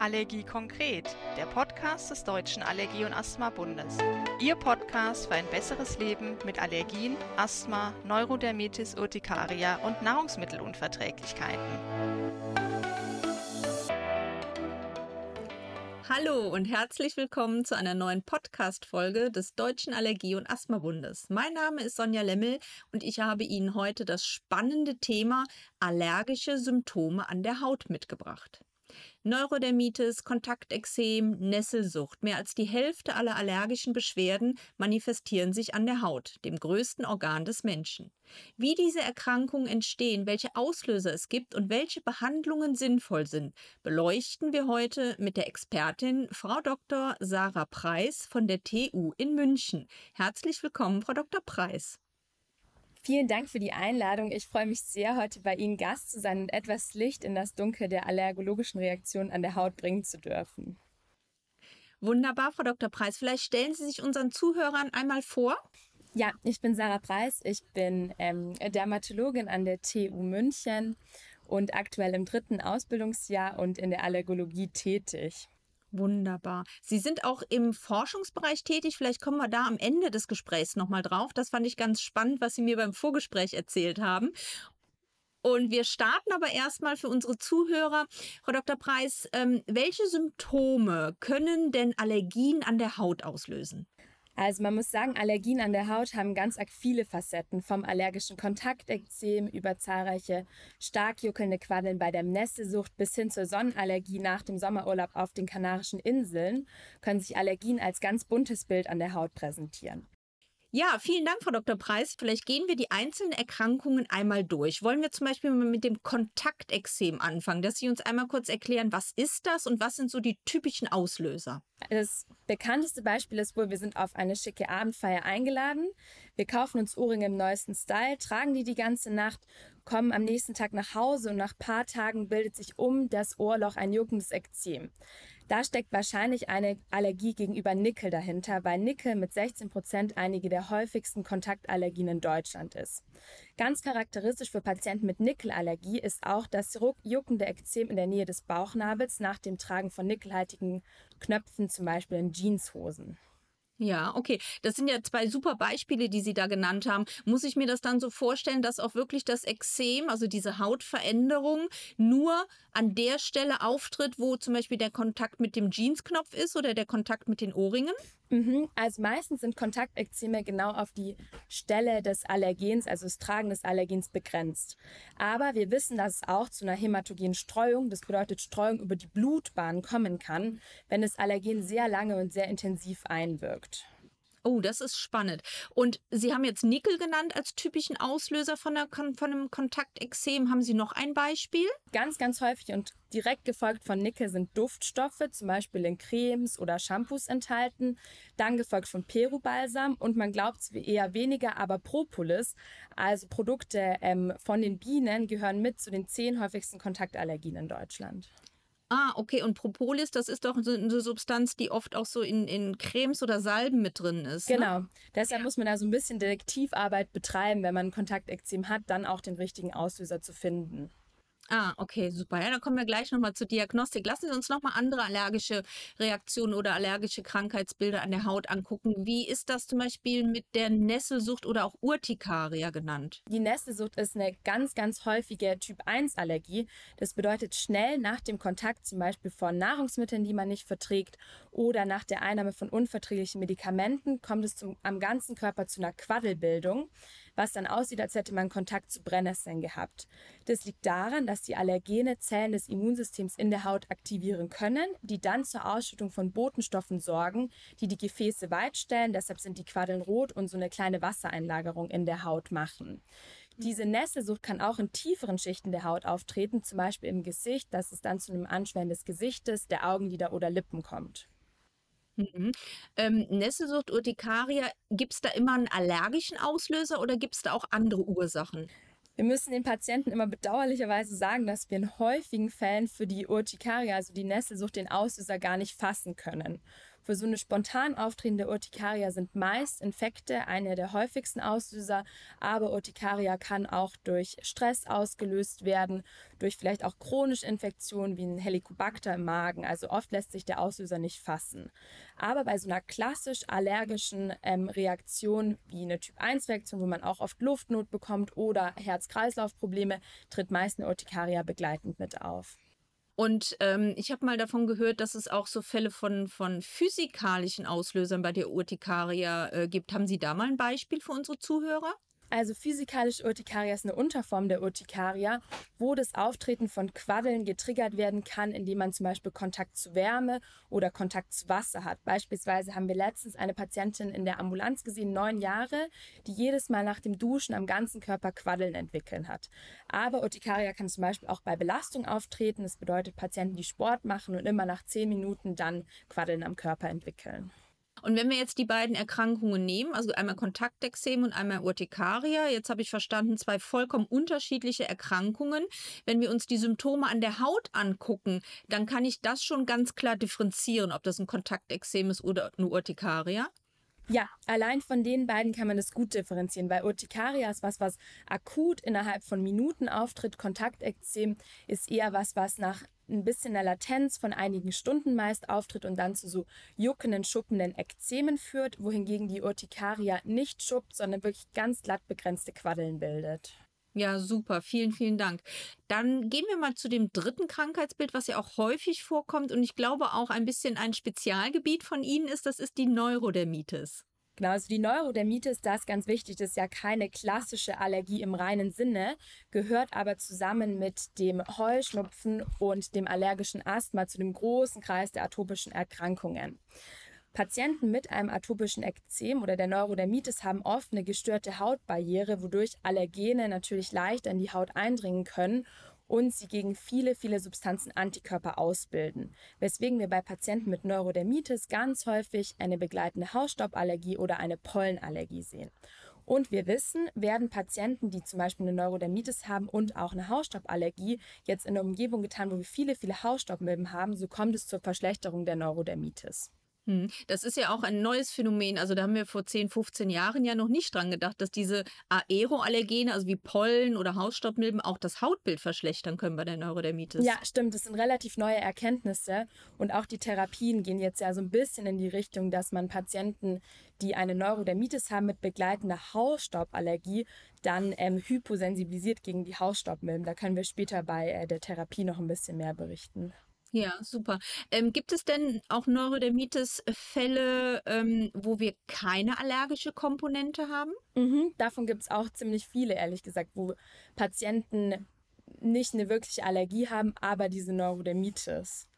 Allergie konkret, der Podcast des Deutschen Allergie- und Asthma-Bundes. Ihr Podcast für ein besseres Leben mit Allergien, Asthma, Neurodermitis Urtikaria und Nahrungsmittelunverträglichkeiten. Hallo und herzlich willkommen zu einer neuen Podcast-Folge des Deutschen Allergie- und Asthma-Bundes. Mein Name ist Sonja Lemmel und ich habe Ihnen heute das spannende Thema allergische Symptome an der Haut mitgebracht. Neurodermitis, Kontaktexem, Nesselsucht. Mehr als die Hälfte aller allergischen Beschwerden manifestieren sich an der Haut, dem größten Organ des Menschen. Wie diese Erkrankungen entstehen, welche Auslöser es gibt und welche Behandlungen sinnvoll sind, beleuchten wir heute mit der Expertin Frau Dr. Sarah Preis von der TU in München. Herzlich willkommen, Frau Dr. Preis. Vielen Dank für die Einladung. Ich freue mich sehr, heute bei Ihnen Gast zu sein und etwas Licht in das Dunkel der allergologischen Reaktionen an der Haut bringen zu dürfen. Wunderbar, Frau Dr. Preis. Vielleicht stellen Sie sich unseren Zuhörern einmal vor. Ja, ich bin Sarah Preis. Ich bin ähm, Dermatologin an der TU München und aktuell im dritten Ausbildungsjahr und in der Allergologie tätig. Wunderbar. Sie sind auch im Forschungsbereich tätig. Vielleicht kommen wir da am Ende des Gesprächs nochmal drauf. Das fand ich ganz spannend, was Sie mir beim Vorgespräch erzählt haben. Und wir starten aber erstmal für unsere Zuhörer. Frau Dr. Preis, ähm, welche Symptome können denn Allergien an der Haut auslösen? Also man muss sagen, Allergien an der Haut haben ganz arg viele Facetten, vom allergischen Kontaktekzem über zahlreiche stark juckelnde Quaddeln bei der Nässesucht bis hin zur Sonnenallergie nach dem Sommerurlaub auf den Kanarischen Inseln können sich Allergien als ganz buntes Bild an der Haut präsentieren. Ja, vielen Dank, Frau Dr. Preis. Vielleicht gehen wir die einzelnen Erkrankungen einmal durch. Wollen wir zum Beispiel mal mit dem Kontaktexem anfangen, dass Sie uns einmal kurz erklären, was ist das und was sind so die typischen Auslöser? Das bekannteste Beispiel ist wohl, wir sind auf eine schicke Abendfeier eingeladen. Wir kaufen uns Ohrringe im neuesten Style, tragen die die ganze Nacht, kommen am nächsten Tag nach Hause und nach paar Tagen bildet sich um das Ohrloch ein juckendes Ekzem. Da steckt wahrscheinlich eine Allergie gegenüber Nickel dahinter, weil Nickel mit 16 Prozent einige der häufigsten Kontaktallergien in Deutschland ist. Ganz charakteristisch für Patienten mit Nickelallergie ist auch das juckende Ekzem in der Nähe des Bauchnabels nach dem Tragen von nickelhaltigen Knöpfen, zum Beispiel in Jeanshosen. Ja, okay. Das sind ja zwei super Beispiele, die Sie da genannt haben. Muss ich mir das dann so vorstellen, dass auch wirklich das Exem, also diese Hautveränderung, nur an der Stelle auftritt, wo zum Beispiel der Kontakt mit dem Jeansknopf ist oder der Kontakt mit den Ohrringen? Mhm. Also meistens sind Kontaktekzeme genau auf die Stelle des Allergens, also das Tragen des Allergens begrenzt. Aber wir wissen, dass es auch zu einer hämatogenen Streuung, das bedeutet Streuung über die Blutbahn kommen kann, wenn das Allergen sehr lange und sehr intensiv einwirkt. Oh, das ist spannend. Und Sie haben jetzt Nickel genannt als typischen Auslöser von, der, von einem Kontaktexem. Haben Sie noch ein Beispiel? Ganz, ganz häufig und direkt gefolgt von Nickel sind Duftstoffe, zum Beispiel in Cremes oder Shampoos enthalten. Dann gefolgt von Perubalsam und man glaubt es eher weniger, aber Propolis, also Produkte ähm, von den Bienen, gehören mit zu den zehn häufigsten Kontaktallergien in Deutschland. Ah, okay. Und Propolis, das ist doch so eine Substanz, die oft auch so in, in Cremes oder Salben mit drin ist. Ne? Genau. Ne? Deshalb muss man da so ein bisschen Detektivarbeit betreiben, wenn man Kontaktekzem hat, dann auch den richtigen Auslöser zu finden. Ah, okay, super. Ja, dann kommen wir gleich nochmal zur Diagnostik. Lassen Sie uns nochmal andere allergische Reaktionen oder allergische Krankheitsbilder an der Haut angucken. Wie ist das zum Beispiel mit der Nesselsucht oder auch Urtikaria genannt? Die Nesselsucht ist eine ganz, ganz häufige Typ-1-Allergie. Das bedeutet schnell nach dem Kontakt zum Beispiel von Nahrungsmitteln, die man nicht verträgt oder nach der Einnahme von unverträglichen Medikamenten kommt es zum, am ganzen Körper zu einer Quaddelbildung, was dann aussieht, als hätte man Kontakt zu Brennnesseln gehabt. Das liegt daran, dass die Allergene Zellen des Immunsystems in der Haut aktivieren können, die dann zur Ausschüttung von Botenstoffen sorgen, die die Gefäße weitstellen. Deshalb sind die Quaddeln rot und so eine kleine Wassereinlagerung in der Haut machen. Diese Nesselsucht kann auch in tieferen Schichten der Haut auftreten, zum Beispiel im Gesicht, dass es dann zu einem Anschwellen des Gesichtes, der Augenlider oder Lippen kommt. Mhm. Ähm, Nesselsucht, Urtikaria, gibt es da immer einen allergischen Auslöser oder gibt es da auch andere Ursachen? Wir müssen den Patienten immer bedauerlicherweise sagen, dass wir in häufigen Fällen für die Urtikaria, also die Nesselsucht, den Auslöser gar nicht fassen können. Für so eine spontan auftretende Urtikaria sind meist Infekte eine der häufigsten Auslöser, aber Urtikaria kann auch durch Stress ausgelöst werden, durch vielleicht auch chronische Infektionen wie ein Helicobacter im Magen. Also oft lässt sich der Auslöser nicht fassen. Aber bei so einer klassisch allergischen ähm, Reaktion wie eine Typ-1-Reaktion, wo man auch oft Luftnot bekommt oder Herz-Kreislauf-Probleme, tritt meist eine Urtikaria begleitend mit auf. Und ähm, ich habe mal davon gehört, dass es auch so Fälle von, von physikalischen Auslösern bei der Urtikaria äh, gibt. Haben Sie da mal ein Beispiel für unsere Zuhörer? Also physikalische Urtikaria ist eine Unterform der Urtikaria, wo das Auftreten von Quaddeln getriggert werden kann, indem man zum Beispiel Kontakt zu Wärme oder Kontakt zu Wasser hat. Beispielsweise haben wir letztens eine Patientin in der Ambulanz gesehen, neun Jahre, die jedes Mal nach dem Duschen am ganzen Körper Quaddeln entwickeln hat. Aber Urtikaria kann zum Beispiel auch bei Belastung auftreten. Das bedeutet Patienten, die Sport machen und immer nach zehn Minuten dann Quaddeln am Körper entwickeln. Und wenn wir jetzt die beiden Erkrankungen nehmen, also einmal Kontaktexem und einmal Urtikaria, jetzt habe ich verstanden, zwei vollkommen unterschiedliche Erkrankungen. Wenn wir uns die Symptome an der Haut angucken, dann kann ich das schon ganz klar differenzieren, ob das ein Kontaktexem ist oder eine Urtikaria. Ja, allein von den beiden kann man das gut differenzieren, weil Urtikaria ist was, was akut innerhalb von Minuten auftritt. Kontaktexem ist eher was, was nach ein bisschen der Latenz von einigen Stunden meist auftritt und dann zu so juckenden, schuppenden Ekzemen führt, wohingegen die Urtikaria nicht schuppt, sondern wirklich ganz glatt begrenzte Quaddeln bildet. Ja, super. Vielen, vielen Dank. Dann gehen wir mal zu dem dritten Krankheitsbild, was ja auch häufig vorkommt und ich glaube auch ein bisschen ein Spezialgebiet von Ihnen ist. Das ist die Neurodermitis. Genau, also die Neurodermitis, das ist ganz wichtig, das ist ja keine klassische Allergie im reinen Sinne, gehört aber zusammen mit dem Heuschnupfen und dem allergischen Asthma zu dem großen Kreis der atopischen Erkrankungen. Patienten mit einem atopischen Ekzem oder der Neurodermitis haben oft eine gestörte Hautbarriere, wodurch Allergene natürlich leicht in die Haut eindringen können und sie gegen viele, viele Substanzen Antikörper ausbilden, weswegen wir bei Patienten mit Neurodermitis ganz häufig eine begleitende Hausstauballergie oder eine Pollenallergie sehen. Und wir wissen, werden Patienten, die zum Beispiel eine Neurodermitis haben und auch eine Hausstauballergie, jetzt in der Umgebung getan, wo wir viele, viele Hausstaubmilben haben, so kommt es zur Verschlechterung der Neurodermitis. Hm, das ist ja auch ein neues Phänomen. Also da haben wir vor 10, 15 Jahren ja noch nicht dran gedacht, dass diese Aeroallergene, also wie Pollen oder Hausstaubmilben, auch das Hautbild verschlechtern können bei der Neurodermitis. Ja, stimmt. Das sind relativ neue Erkenntnisse. Und auch die Therapien gehen jetzt ja so ein bisschen in die Richtung, dass man Patienten, die eine Neurodermitis haben mit begleitender Hausstauballergie, dann ähm, hyposensibilisiert gegen die Hausstaubmilben. Da können wir später bei äh, der Therapie noch ein bisschen mehr berichten. Ja, super. Ähm, gibt es denn auch Neurodermitis-Fälle, ähm, wo wir keine allergische Komponente haben? Mhm, davon gibt es auch ziemlich viele, ehrlich gesagt, wo Patienten nicht eine wirkliche Allergie haben, aber diese Neurodermitis.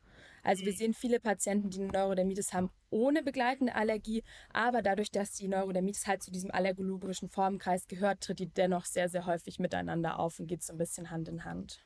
Also wir mhm. sehen viele Patienten, die eine Neurodermitis haben ohne begleitende Allergie, aber dadurch, dass die Neurodermitis halt zu diesem allergolobrischen Formenkreis gehört, tritt die dennoch sehr, sehr häufig miteinander auf und geht so ein bisschen Hand in Hand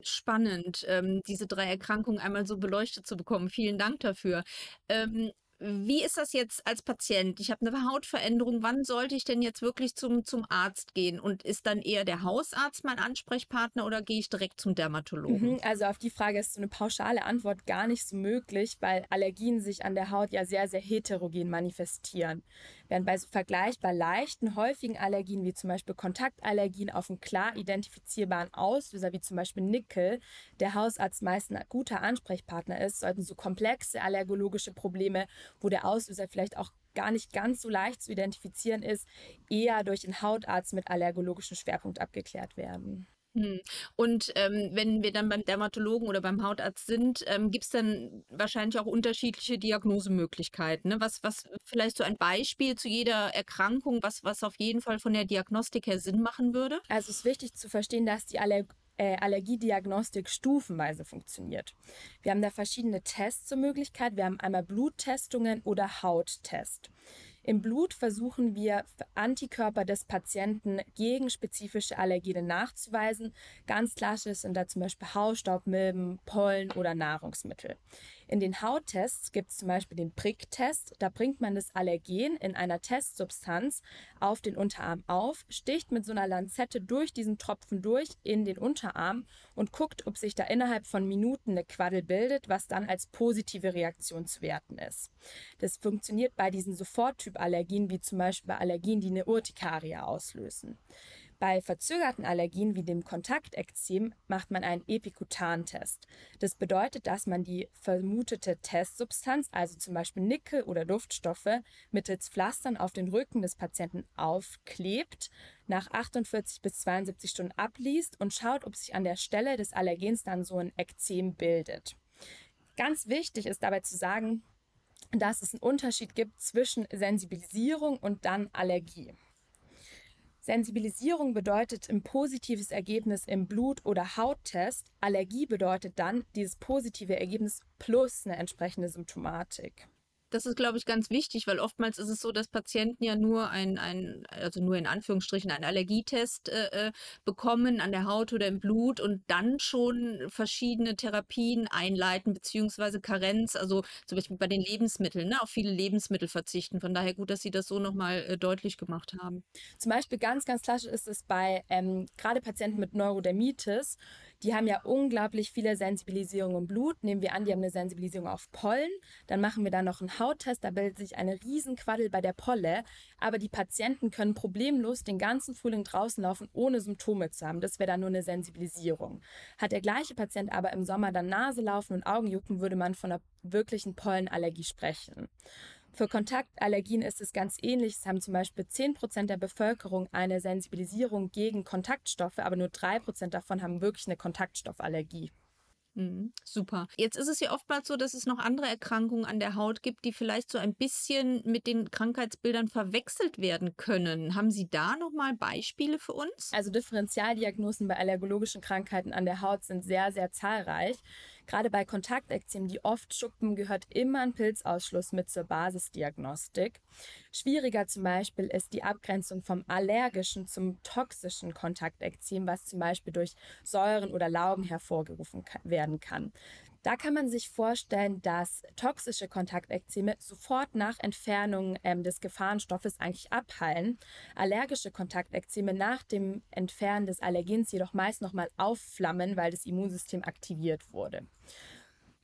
spannend, ähm, diese drei Erkrankungen einmal so beleuchtet zu bekommen. Vielen Dank dafür. Ähm, wie ist das jetzt als Patient? Ich habe eine Hautveränderung. Wann sollte ich denn jetzt wirklich zum, zum Arzt gehen? Und ist dann eher der Hausarzt mein Ansprechpartner oder gehe ich direkt zum Dermatologen? Mhm, also auf die Frage ist so eine pauschale Antwort gar nicht so möglich, weil Allergien sich an der Haut ja sehr, sehr heterogen manifestieren. Während bei vergleichbar leichten, häufigen Allergien wie zum Beispiel Kontaktallergien auf einen klar identifizierbaren Auslöser wie zum Beispiel Nickel der Hausarzt meist ein guter Ansprechpartner ist, sollten so komplexe allergologische Probleme wo der Auslöser vielleicht auch gar nicht ganz so leicht zu identifizieren ist, eher durch den Hautarzt mit allergologischem Schwerpunkt abgeklärt werden. Hm. Und ähm, wenn wir dann beim Dermatologen oder beim Hautarzt sind, ähm, gibt es dann wahrscheinlich auch unterschiedliche Diagnosemöglichkeiten. Ne? Was, was vielleicht so ein Beispiel zu jeder Erkrankung, was, was auf jeden Fall von der Diagnostik her Sinn machen würde? Also es ist wichtig zu verstehen, dass die Aller äh, Allergiediagnostik stufenweise funktioniert. Wir haben da verschiedene Tests zur Möglichkeit. Wir haben einmal Bluttestungen oder Hauttest. Im Blut versuchen wir Antikörper des Patienten gegen spezifische Allergene nachzuweisen. Ganz klassisch sind da zum Beispiel Hausstaubmilben, Pollen oder Nahrungsmittel. In den Hauttests gibt es zum Beispiel den Pricktest. Da bringt man das Allergen in einer Testsubstanz auf den Unterarm auf, sticht mit so einer Lanzette durch diesen Tropfen durch in den Unterarm und guckt, ob sich da innerhalb von Minuten eine Quaddel bildet, was dann als positive Reaktion zu werten ist. Das funktioniert bei diesen Soforttyp-Allergien, wie zum Beispiel bei Allergien, die eine Urtikaria auslösen. Bei verzögerten Allergien wie dem Kontaktekzem macht man einen Epikutan-Test. Das bedeutet, dass man die vermutete Testsubstanz, also zum Beispiel Nickel oder Duftstoffe, mittels Pflastern auf den Rücken des Patienten aufklebt, nach 48 bis 72 Stunden abliest und schaut, ob sich an der Stelle des Allergens dann so ein Ekzem bildet. Ganz wichtig ist dabei zu sagen, dass es einen Unterschied gibt zwischen Sensibilisierung und dann Allergie. Sensibilisierung bedeutet ein positives Ergebnis im Blut- oder Hauttest. Allergie bedeutet dann dieses positive Ergebnis plus eine entsprechende Symptomatik. Das ist, glaube ich, ganz wichtig, weil oftmals ist es so, dass Patienten ja nur ein, ein also nur in Anführungsstrichen einen Allergietest äh, äh, bekommen an der Haut oder im Blut und dann schon verschiedene Therapien einleiten, beziehungsweise Karenz, also zum Beispiel bei den Lebensmitteln, ne, auf viele Lebensmittel verzichten. Von daher gut, dass Sie das so nochmal äh, deutlich gemacht haben. Zum Beispiel ganz, ganz klassisch ist es bei ähm, gerade Patienten mit Neurodermitis, die haben ja unglaublich viele Sensibilisierungen im Blut. Nehmen wir an, die haben eine Sensibilisierung auf Pollen. Dann machen wir da noch einen Hauttest. Da bildet sich eine Riesenquaddel bei der Polle. Aber die Patienten können problemlos den ganzen Frühling draußen laufen, ohne Symptome zu haben. Das wäre dann nur eine Sensibilisierung. Hat der gleiche Patient aber im Sommer dann Nase laufen und Augenjucken, würde man von einer wirklichen Pollenallergie sprechen. Für Kontaktallergien ist es ganz ähnlich. Es haben zum Beispiel 10% der Bevölkerung eine Sensibilisierung gegen Kontaktstoffe, aber nur 3% davon haben wirklich eine Kontaktstoffallergie. Mhm, super. Jetzt ist es ja oftmals so, dass es noch andere Erkrankungen an der Haut gibt, die vielleicht so ein bisschen mit den Krankheitsbildern verwechselt werden können. Haben Sie da nochmal Beispiele für uns? Also Differentialdiagnosen bei allergologischen Krankheiten an der Haut sind sehr, sehr zahlreich. Gerade bei Kontaktekzemen, die oft schuppen, gehört immer ein Pilzausschluss mit zur Basisdiagnostik. Schwieriger zum Beispiel ist die Abgrenzung vom allergischen zum toxischen Kontaktekzem, was zum Beispiel durch Säuren oder Laugen hervorgerufen werden kann. Da kann man sich vorstellen, dass toxische Kontaktekzeme sofort nach Entfernung ähm, des Gefahrenstoffes eigentlich abheilen. Allergische Kontaktekzeme nach dem Entfernen des Allergens jedoch meist nochmal aufflammen, weil das Immunsystem aktiviert wurde.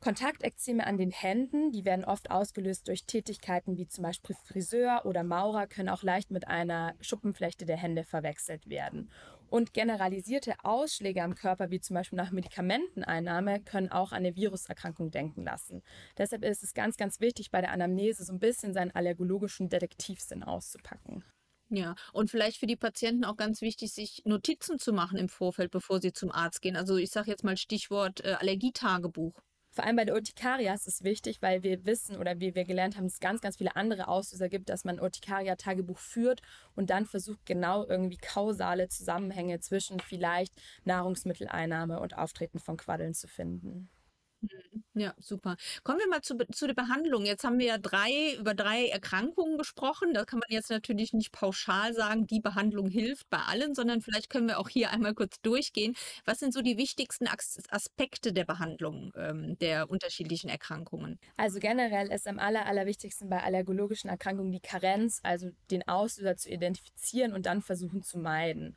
Kontaktekzeme an den Händen, die werden oft ausgelöst durch Tätigkeiten wie zum Beispiel Friseur oder Maurer, können auch leicht mit einer Schuppenflechte der Hände verwechselt werden. Und generalisierte Ausschläge am Körper, wie zum Beispiel nach Medikamenteneinnahme, können auch an eine Viruserkrankung denken lassen. Deshalb ist es ganz, ganz wichtig, bei der Anamnese so ein bisschen seinen allergologischen Detektivsinn auszupacken. Ja, und vielleicht für die Patienten auch ganz wichtig, sich Notizen zu machen im Vorfeld, bevor sie zum Arzt gehen. Also ich sage jetzt mal Stichwort äh, Allergietagebuch. Vor allem bei der Urtikaria ist es wichtig, weil wir wissen oder wie wir gelernt haben, es ganz, ganz viele andere Auslöser gibt, dass man Urtikaria-Tagebuch führt und dann versucht, genau irgendwie kausale Zusammenhänge zwischen vielleicht Nahrungsmitteleinnahme und Auftreten von Quaddeln zu finden. Ja, super. Kommen wir mal zu, zu der Behandlung. Jetzt haben wir ja drei, über drei Erkrankungen gesprochen. Da kann man jetzt natürlich nicht pauschal sagen, die Behandlung hilft bei allen, sondern vielleicht können wir auch hier einmal kurz durchgehen. Was sind so die wichtigsten Aspekte der Behandlung ähm, der unterschiedlichen Erkrankungen? Also generell ist am aller, allerwichtigsten bei allergologischen Erkrankungen die Karenz, also den Auslöser zu identifizieren und dann versuchen zu meiden.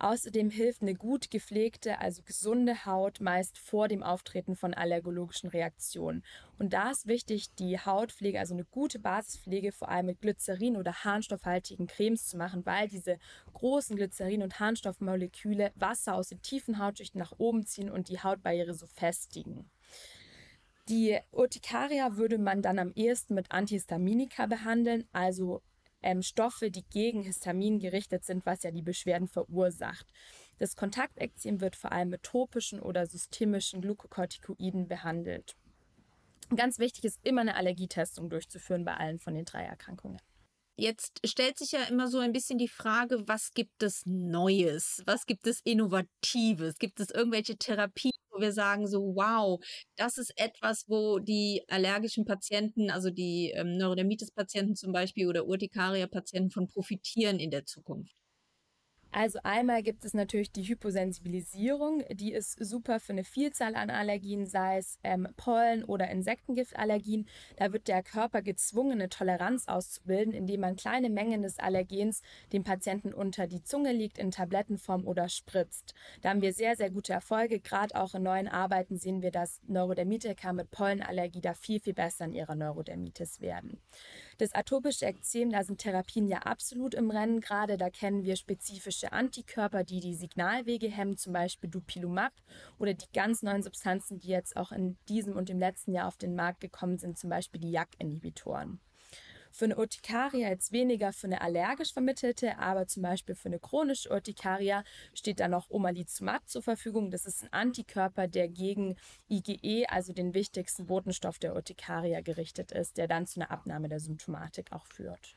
Außerdem hilft eine gut gepflegte, also gesunde Haut meist vor dem Auftreten von allergologischen Reaktionen. Und da ist wichtig, die Hautpflege, also eine gute Basispflege, vor allem mit Glycerin oder harnstoffhaltigen Cremes zu machen, weil diese großen Glycerin- und Harnstoffmoleküle Wasser aus den tiefen Hautschichten nach oben ziehen und die Hautbarriere so festigen. Die Urtikaria würde man dann am ehesten mit Antihistaminika behandeln, also ähm, Stoffe, die gegen Histamin gerichtet sind, was ja die Beschwerden verursacht. Das Kontaktekzem wird vor allem mit topischen oder systemischen Glukokortikoiden behandelt. Ganz wichtig ist immer eine Allergietestung durchzuführen bei allen von den drei Erkrankungen. Jetzt stellt sich ja immer so ein bisschen die Frage, was gibt es Neues? Was gibt es Innovatives? Gibt es irgendwelche Therapien, wo wir sagen so, wow, das ist etwas, wo die allergischen Patienten, also die ähm, Neurodermitis-Patienten zum Beispiel oder Urtikaria-Patienten von profitieren in der Zukunft? Also einmal gibt es natürlich die Hyposensibilisierung, die ist super für eine Vielzahl an Allergien, sei es ähm, Pollen- oder Insektengiftallergien. Da wird der Körper gezwungen, eine Toleranz auszubilden, indem man kleine Mengen des Allergens dem Patienten unter die Zunge legt, in Tablettenform oder spritzt. Da haben wir sehr, sehr gute Erfolge. Gerade auch in neuen Arbeiten sehen wir, dass Neurodermitiker mit Pollenallergie da viel, viel besser in ihrer Neurodermitis werden. Das atopische Ekzem, da sind Therapien ja absolut im Rennen gerade. Da kennen wir spezifische Antikörper, die die Signalwege hemmen, zum Beispiel Dupilumab oder die ganz neuen Substanzen, die jetzt auch in diesem und im letzten Jahr auf den Markt gekommen sind, zum Beispiel die JAK-Inhibitoren. Für eine Urtikaria jetzt weniger für eine allergisch vermittelte, aber zum Beispiel für eine chronische Urtikaria steht da noch Omalizumab zur Verfügung. Das ist ein Antikörper, der gegen IgE, also den wichtigsten Botenstoff der Urtikaria, gerichtet ist, der dann zu einer Abnahme der Symptomatik auch führt.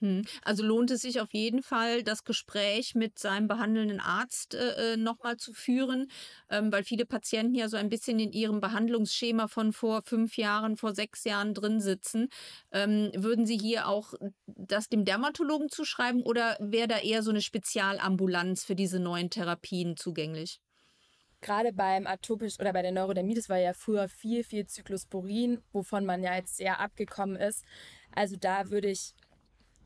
Hm. Also lohnt es sich auf jeden Fall, das Gespräch mit seinem behandelnden Arzt äh, äh nochmal zu führen, ähm, weil viele Patienten ja so ein bisschen in ihrem Behandlungsschema von vor fünf Jahren, vor sechs Jahren drin sitzen. Ähm, würden Sie hier auch das dem Dermatologen zuschreiben oder wäre da eher so eine Spezialambulanz für diese neuen Therapien zugänglich? gerade beim atopisch oder bei der Neurodermitis war ja früher viel, viel Zyklosporin, wovon man ja jetzt sehr abgekommen ist. Also da würde ich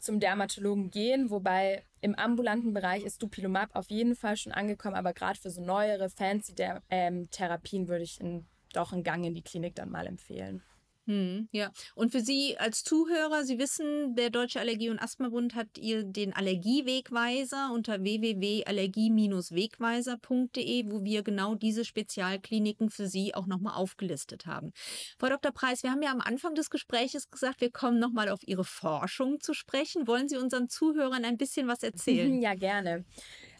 zum Dermatologen gehen, wobei im ambulanten Bereich ist Dupilumab auf jeden Fall schon angekommen, aber gerade für so neuere fancy ähm, Therapien würde ich in, doch einen Gang in die Klinik dann mal empfehlen. Hm, ja, und für Sie als Zuhörer, Sie wissen, der Deutsche Allergie- und Asthmabund hat ihr den Allergiewegweiser unter www.allergie-wegweiser.de, wo wir genau diese Spezialkliniken für Sie auch nochmal aufgelistet haben. Frau Dr. Preis, wir haben ja am Anfang des Gespräches gesagt, wir kommen nochmal auf Ihre Forschung zu sprechen. Wollen Sie unseren Zuhörern ein bisschen was erzählen? Ja, gerne.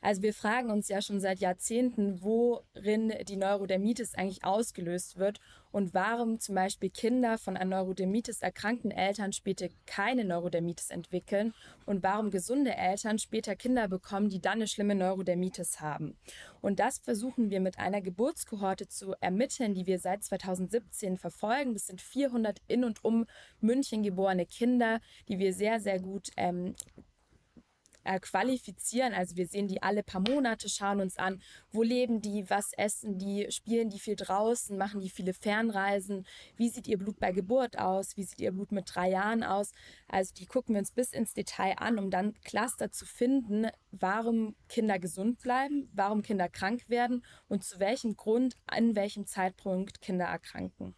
Also wir fragen uns ja schon seit Jahrzehnten, worin die Neurodermitis eigentlich ausgelöst wird und warum zum Beispiel Kinder von an Neurodermitis erkrankten Eltern später keine Neurodermitis entwickeln und warum gesunde Eltern später Kinder bekommen, die dann eine schlimme Neurodermitis haben. Und das versuchen wir mit einer Geburtskohorte zu ermitteln, die wir seit 2017 verfolgen. Das sind 400 in und um München geborene Kinder, die wir sehr, sehr gut ähm, äh, qualifizieren. Also wir sehen die alle paar Monate, schauen uns an, wo leben die, was essen die, spielen die viel draußen, machen die viele Fernreisen, wie sieht ihr Blut bei Geburt aus, wie sieht ihr Blut mit drei Jahren aus. Also die gucken wir uns bis ins Detail an, um dann Cluster zu finden, warum Kinder gesund bleiben, warum Kinder krank werden und zu welchem Grund, an welchem Zeitpunkt Kinder erkranken.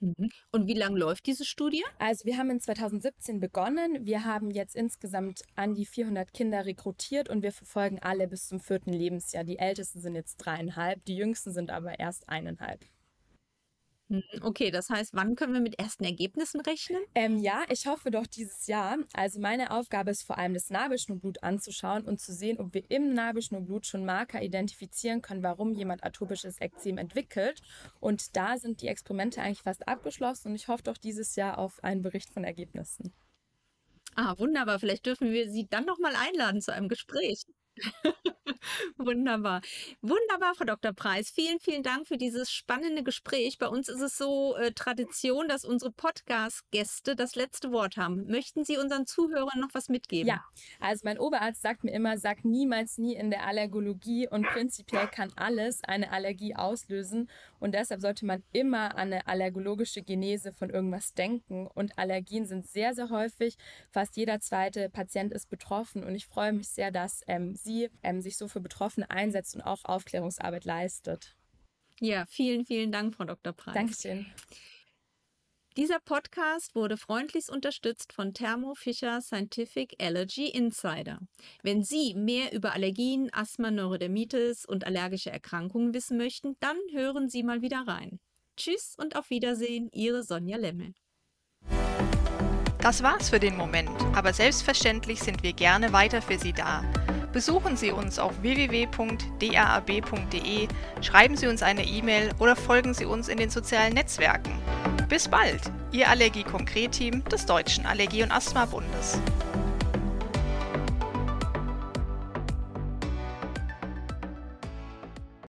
Mhm. Und wie lange läuft diese Studie? Also wir haben in 2017 begonnen. Wir haben jetzt insgesamt an die 400 Kinder rekrutiert und wir verfolgen alle bis zum vierten Lebensjahr. Die ältesten sind jetzt dreieinhalb, die jüngsten sind aber erst eineinhalb. Hm, okay, das heißt, wann können wir mit ersten Ergebnissen rechnen? Ähm, ja, ich hoffe doch dieses Jahr. Also meine Aufgabe ist vor allem, das Nabelschnurblut anzuschauen und zu sehen, ob wir im Nabelschnurblut schon Marker identifizieren können, warum jemand atopisches Ekzem entwickelt. Und da sind die Experimente eigentlich fast abgeschlossen und ich hoffe doch dieses Jahr auf einen Bericht von Ergebnissen. Ah, wunderbar. Vielleicht dürfen wir Sie dann noch mal einladen zu einem Gespräch. Wunderbar. Wunderbar, Frau Dr. Preis. Vielen, vielen Dank für dieses spannende Gespräch. Bei uns ist es so äh, Tradition, dass unsere Podcast-Gäste das letzte Wort haben. Möchten Sie unseren Zuhörern noch was mitgeben? Ja, also mein Oberarzt sagt mir immer, sag niemals nie in der Allergologie und prinzipiell kann alles eine Allergie auslösen und deshalb sollte man immer an eine allergologische Genese von irgendwas denken und Allergien sind sehr, sehr häufig. Fast jeder zweite Patient ist betroffen und ich freue mich sehr, dass ähm, Sie ähm, sich so für Betroffene einsetzt und auch Aufklärungsarbeit leistet. Ja, vielen, vielen Dank, Frau Dr. Preis. Dankeschön. Dieser Podcast wurde freundlichst unterstützt von Thermo Fisher Scientific Allergy Insider. Wenn Sie mehr über Allergien, Asthma, Neurodermitis und allergische Erkrankungen wissen möchten, dann hören Sie mal wieder rein. Tschüss und auf Wiedersehen, Ihre Sonja Lemmel. Das war's für den Moment, aber selbstverständlich sind wir gerne weiter für Sie da. Besuchen Sie uns auf www.drab.de, schreiben Sie uns eine E-Mail oder folgen Sie uns in den sozialen Netzwerken. Bis bald, Ihr Allergie-Konkret-Team des Deutschen Allergie- und Asthma-Bundes.